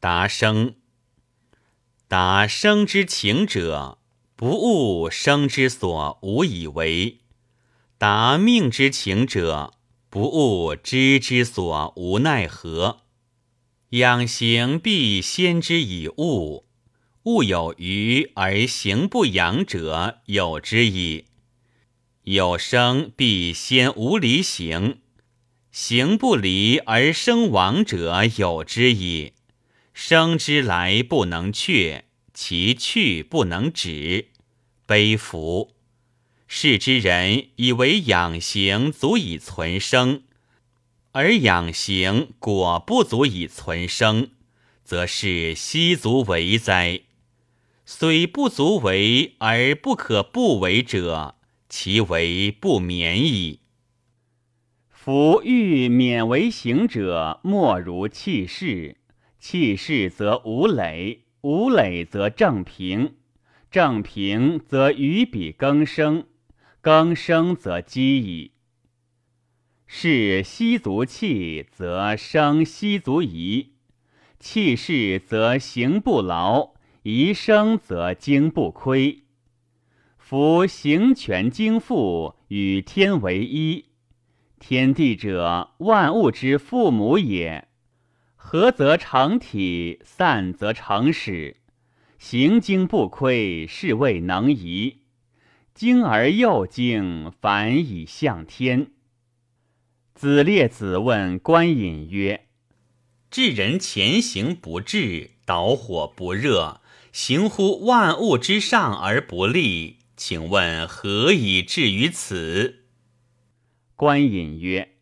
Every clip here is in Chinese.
达生。达生之情者，不悟生之所无以为；达命之情者，不悟知之所无奈何。养行必先之以物，物有余而行不养者有之矣。有生必先无离行，行不离而生亡者有之矣。生之来不能却，其去不能止，悲夫！世之人以为养形足以存生。而养形果不足以存生，则是奚足为哉？虽不足为而不可不为者，其为不免矣。夫欲免为行者，莫如弃世。气势则无累，无累则正平，正平则与彼更生，更生则积矣。是息足气，则生息足宜；气势则行不劳，宜生则精不亏。夫行权精复，与天为一。天地者，万物之父母也。合则成体，散则成始。行经不亏，是谓能移。精而又精，反以向天。子列子问观隐曰：“至人前行不至，导火不热，行乎万物之上而不利，请问何以至于此？”观隐曰：“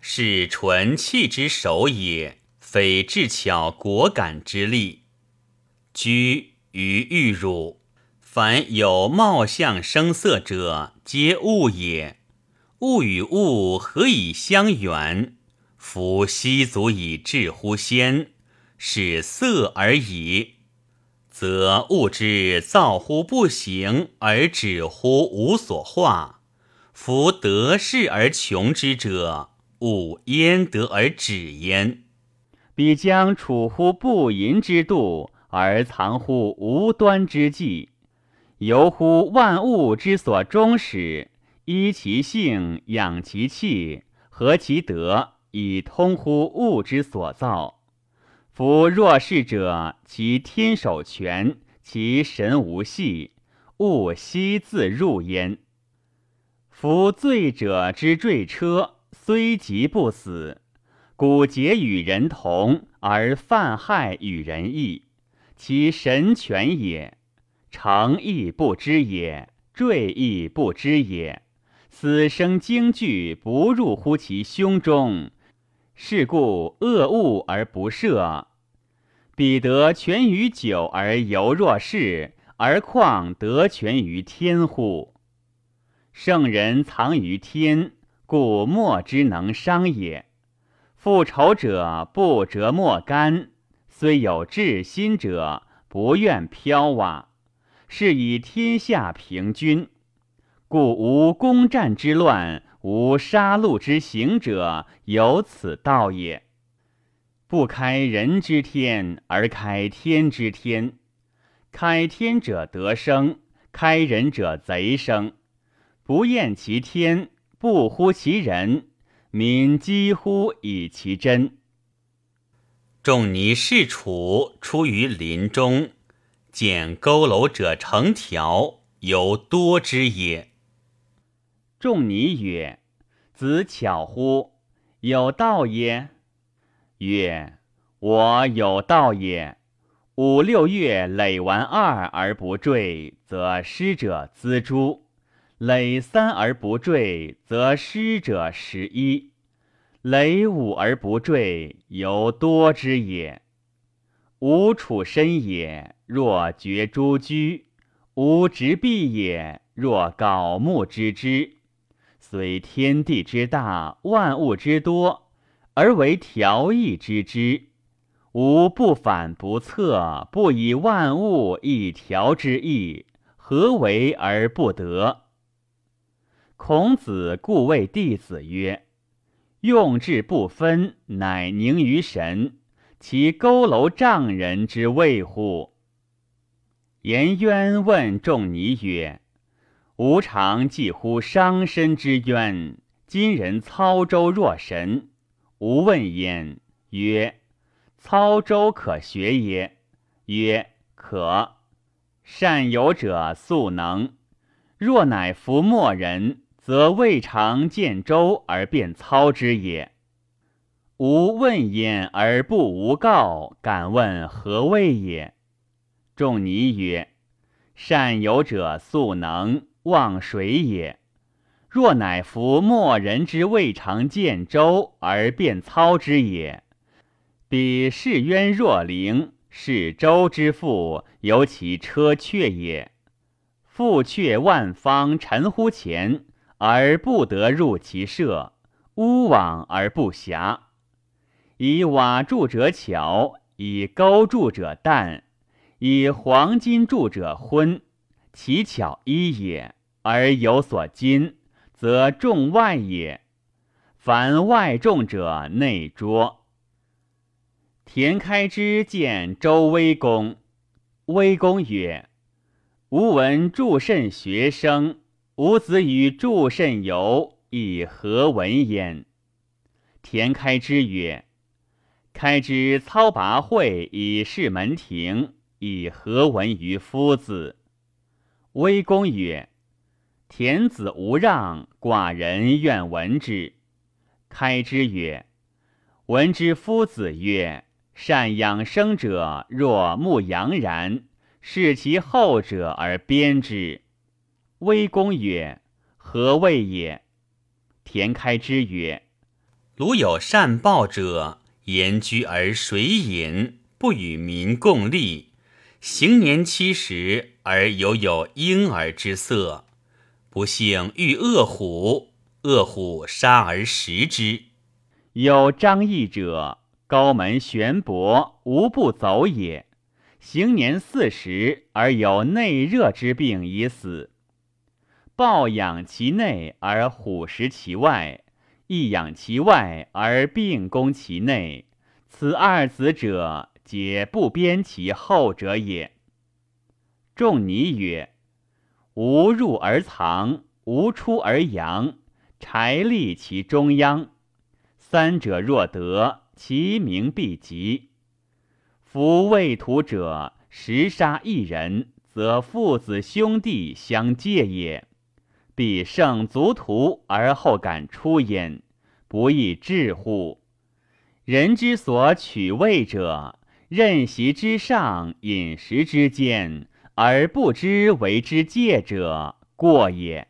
是纯气之首也，非智巧果敢之力。居于玉汝，凡有貌相声色者，皆物也。”物与物何以相远？夫悉足以致乎先，是色而已。则物之造乎不行，而止乎无所化。夫得势而穷之者，物焉得而止焉？彼将处乎不淫之度，而藏乎无端之际，由乎万物之所终始。依其性，养其气，和其德，以通乎物之所造。夫若是者，其天守全，其神无隙，物悉自入焉。夫醉者之坠车，虽疾不死，骨节与人同，而犯害与人异，其神全也。成亦不知也，坠亦不知也。死生惊惧，不入乎其胸中，是故恶物而不赦。彼得全于酒而犹若是，而况得全于天乎？圣人藏于天，故莫之能伤也。复仇者不折莫干，虽有至心者，不愿飘瓦，是以天下平均。故无攻战之乱，无杀戮之行者，有此道也。不开人之天，而开天之天。开天者得生，开人者贼生。不厌其天，不呼其人，民几乎以其真。仲尼是楚出于林中，见佝偻者成条，犹多之也。仲尼曰：“子巧乎？有道也。”曰：“我有道也。五六月累完二而不坠，则失者资诸；累三而不坠，则失者十一；累五而不坠，犹多之也。吾处身也，若绝诸居；吾执臂也，若槁木之枝。”虽天地之大，万物之多，而为调易之之，吾不反不测，不以万物一调之意，何为而不得？孔子故谓弟子曰：“用智不分，乃凝于神；其佝偻丈人之谓乎？”颜渊问仲尼曰：“吾常记乎伤身之冤，今人操舟若神。吾问焉，曰：‘操舟可学耶？’曰：‘可。’善游者速能。若乃夫墨人，则未尝见舟而便操之也。吾问焉而不无告，敢问何谓也？”仲尼曰：“善游者速能，望水也。若乃夫莫人之未尝见舟而便操之也。彼是渊若灵，是舟之父，有其车阙也。父阙万方陈乎前，而不得入其舍；屋往而不暇。以瓦筑者巧，以钩筑者淡。”以黄金筑者昏，其巧一也，而有所金，则重外也。凡外重者，内拙。田开之见周威公，威公曰：“吾闻祝慎学生，吾子与祝慎游，以何闻焉？”田开之曰：“开之操拔会以示门庭。”以何闻于夫子？威公曰：“田子无让，寡人愿闻之。”开之曰：“闻之夫子曰：‘善养生者，若牧羊然，视其后者而鞭之。’威公曰：‘何谓也？’田开之曰：‘鲁有善报者，言居而水饮，不与民共利。’”行年七十而犹有婴儿之色，不幸遇恶虎，恶虎杀而食之。有张翼者，高门悬帛，无不走也。行年四十而有内热之病已死。抱养其内而虎食其外，亦养其外而病攻其内。此二子者。皆不编其后者也。仲尼曰：“无入而藏，无出而扬，柴立其中央。三者若得，其名必极。夫未土者，食杀一人，则父子兄弟相戒也。必胜足图而后敢出焉，不亦至乎？人之所取位者。”任席之上，饮食之间，而不知为之戒者，过也。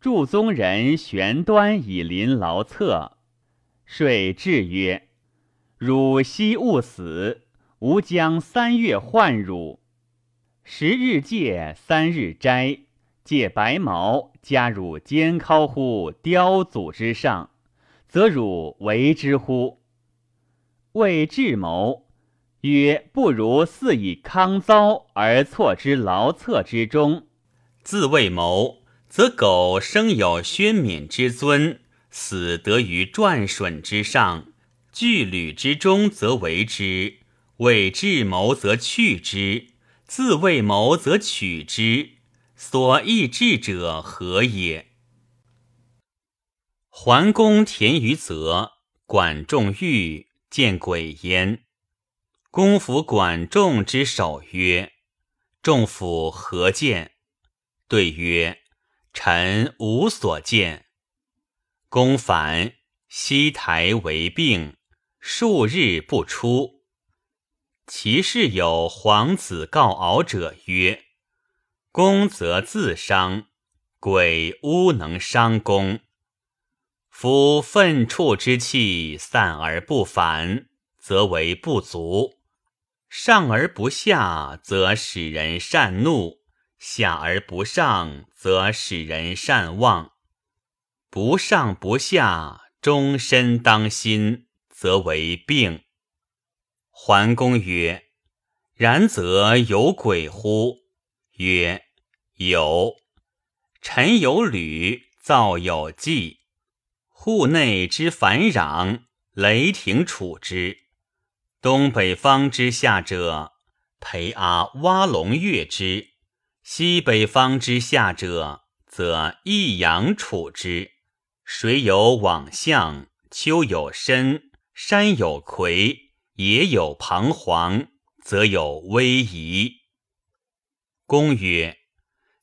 祝宗人玄端以临劳策，遂至曰：“汝昔勿死，吾将三月换汝。十日戒，三日斋，借白毛，加汝肩尻乎雕祖之上，则汝为之乎？”谓智谋曰：“不如似以康遭而错之劳策之中。自谓谋，则苟生有宣冕之尊，死得于转损之上，巨履之中，则为之；谓智谋，则去之；自谓谋，则取之。所益智者何也？”桓公田于泽，管仲欲。见鬼焉！公服管仲之首曰：“仲甫何见？”对曰：“臣无所见。”公反，西台为病，数日不出。其室有皇子告敖者曰：“公则自伤，鬼乌能伤公。”夫愤触之气散而不返，则为不足；上而不下，则使人善怒；下而不上，则使人善忘。不上不下，终身当心，则为病。桓公曰：“然则有鬼乎？”曰：“有。臣有履，造有迹。”户内之烦攘，雷霆处之；东北方之下者，裴阿挖龙跃之；西北方之下者，则益阳处之。水有往向，丘有深，山有魁，野有彷徨，则有威仪。公曰：“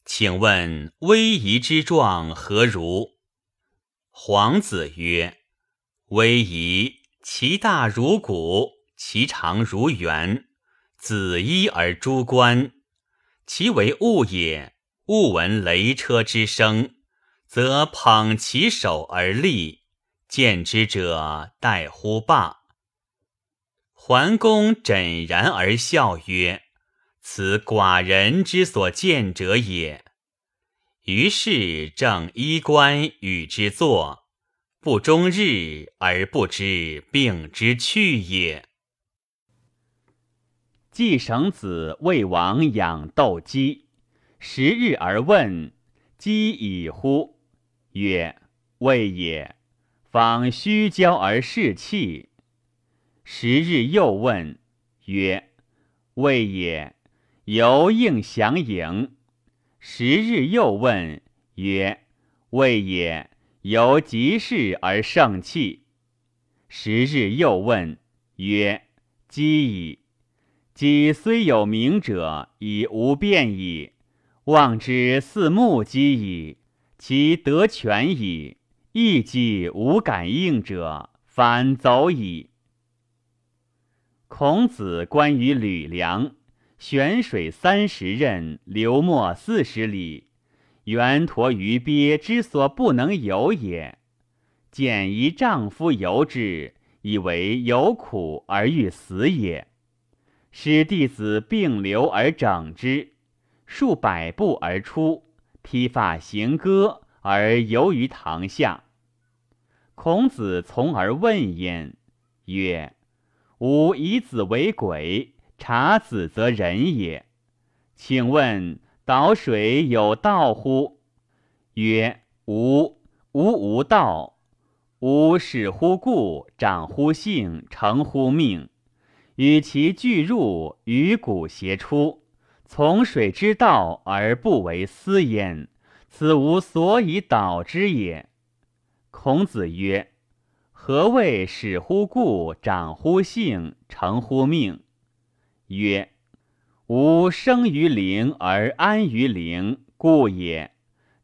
请问威仪之状何如？”皇子曰：“威仪，其大如谷，其长如圆，子衣而诸冠。其为物也，物闻雷车之声。”则捧其手而立，见之者待乎罢。桓公枕然而笑曰：“此寡人之所见者也。”于是正衣冠与之坐，不终日而不知病之去也。季绳子为王养斗鸡，十日而问：“鸡已乎？”曰：未也。方虚焦而视气。十日又问，曰：未也。犹应降迎。十日又问，曰：谓也。犹急事而盛气。十日又问，曰：饥矣。鸡虽有名者，已无变矣。望之似木鸡矣。其得全矣，亦既无感应者，反走矣。孔子关于吕梁，悬水三十仞，流没四十里，原驮于鳖之所不能游也。见一丈夫游之，以为有苦而欲死也。使弟子并流而整之，数百步而出。披发行歌而游于堂下，孔子从而问焉，曰：“吾以子为鬼，察子则仁也。请问导水有道乎？”曰：“无，无无道。吾始乎故，长乎性，成乎命。与其俱入，与骨偕出。”从水之道而不为私焉，此无所以导之也。孔子曰：“何谓始乎故，长乎性，成乎命？”曰：“吾生于灵而安于灵，故也；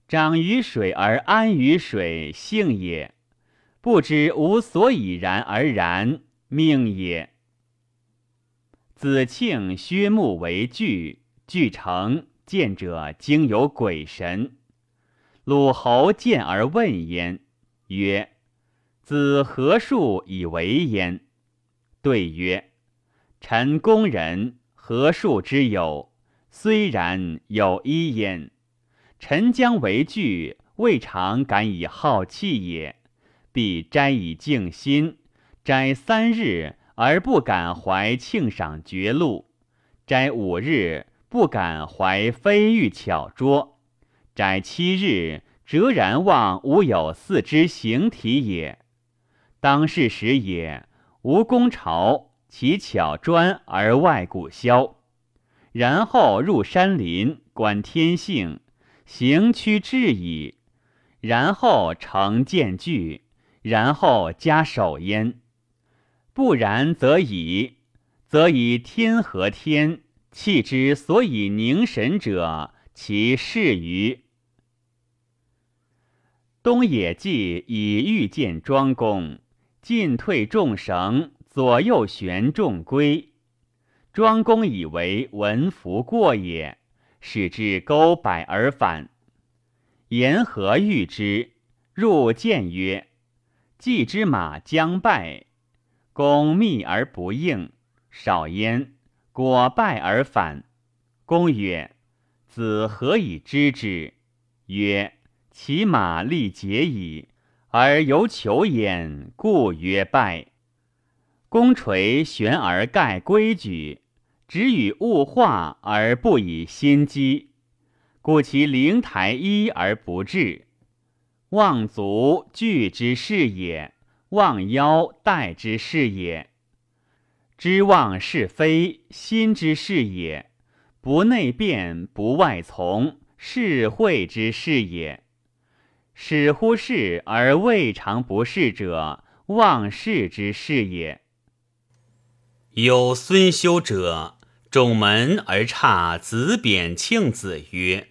长于水而安于水，性也。不知吾所以然而然，命也。”子庆、薛穆为惧。据成见者，经有鬼神。鲁侯见而问焉，曰：“子何数以为焉？”对曰：“臣公人，何数之有？虽然，有一焉。臣将为惧，未尝敢以好气也。必斋以静心，斋三日而不敢怀庆赏绝禄，斋五日。”不敢怀飞玉巧拙，斋七日，哲然望吾有四之形体也。当世时也，无功朝，其巧专而外古消。然后入山林，观天性，行趋至矣。然后成见具，然后加守焉。不然则已，则以天和天。气之所以凝神者，其事于东野稷以欲见庄公，进退众绳，左右旋重归。庄公以为文服过也，使之勾摆而返。言何遇之？入见曰：“季之马将败，公密而不应，少焉。”果败而返。公曰：“子何以知之？”曰：“其马力竭矣，而犹求焉，故曰败。”公垂悬而盖规矩，只与物化而不以心机，故其灵台一而不至。望族惧之是也，望妖待之事也。知望是非，心之事也；不内变，不外从，是会之事也。使乎事而未尝不是者，忘事之事也。有孙修者，仲门而差子扁庆子曰：“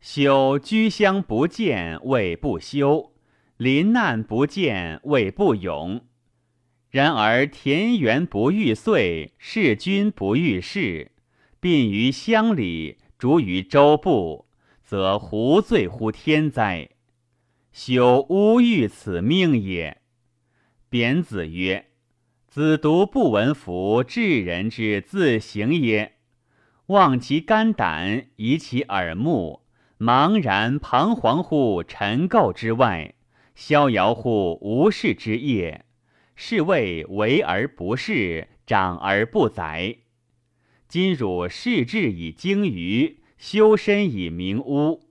修居乡不见，谓不修；临难不见，谓不勇。”然而田园不遇岁，事君不遇事，并于乡里，逐于州部，则胡罪乎天哉？修吾欲此命也。贬子曰：“子独不闻夫智人之自行也，望其肝胆，移其耳目，茫然彷徨乎尘垢之外，逍遥乎无事之业。”是谓为而不恃，长而不宰。今汝视志以精于，修身以明屋，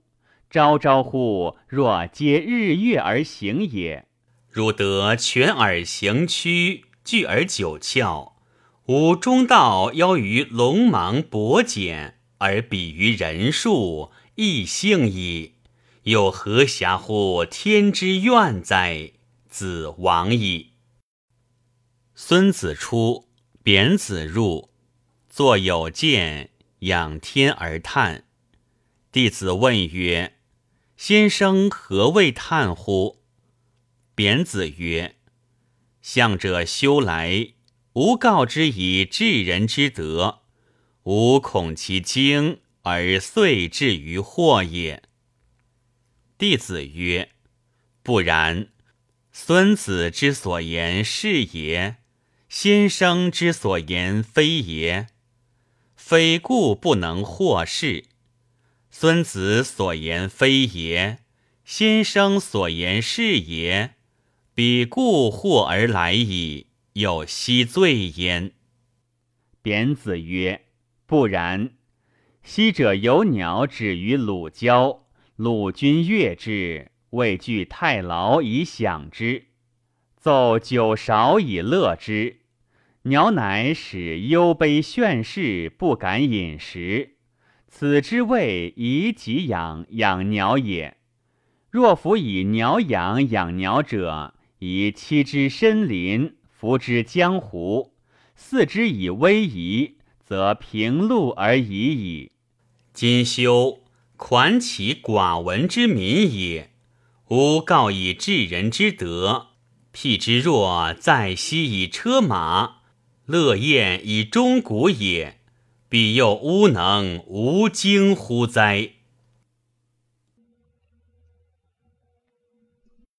朝朝乎若皆日月而行也。汝得全而行躯，聚而九窍，吾中道邀于龙芒薄简，而比于人数，亦幸矣。又何暇乎天之愿哉？子亡矣。孙子出，贬子入，作有见，仰天而叹。弟子问曰：“先生何谓叹乎？”贬子曰：“向者修来，吾告之以治人之德，吾恐其惊而遂至于祸也。”弟子曰：“不然，孙子之所言是也。”先生之所言非也，非故不能获事；孙子所言非也，先生所言是也，彼故获而来矣，有奚罪焉？贬子曰：“不然。昔者有鸟止于鲁郊，鲁君悦之，未惧太牢以享之，奏酒勺以乐之。”鸟乃使忧悲炫世，不敢饮食。此之谓以己养养鸟也。若夫以鸟养养鸟者，以栖之深林，服之江湖，饲之以威仪，则平路而已矣。今修款起寡闻之民也，吾告以治人之德，辟之若在西以车马。乐宴以钟鼓也，彼又吾能无惊乎哉？